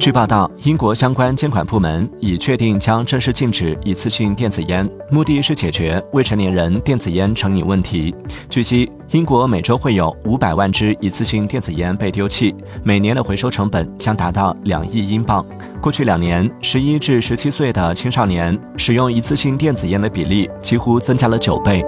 据报道英国相关监管部门已确定将正式禁止一次性电子烟目的是解决未成年人电子烟成瘾问题。据悉英国每周会有五百万支一次性电子烟被丢弃每年的回收成本将达到两亿英镑。过去两年十一至十七岁的青少年使用一次性电子烟的比例几乎增加了九倍。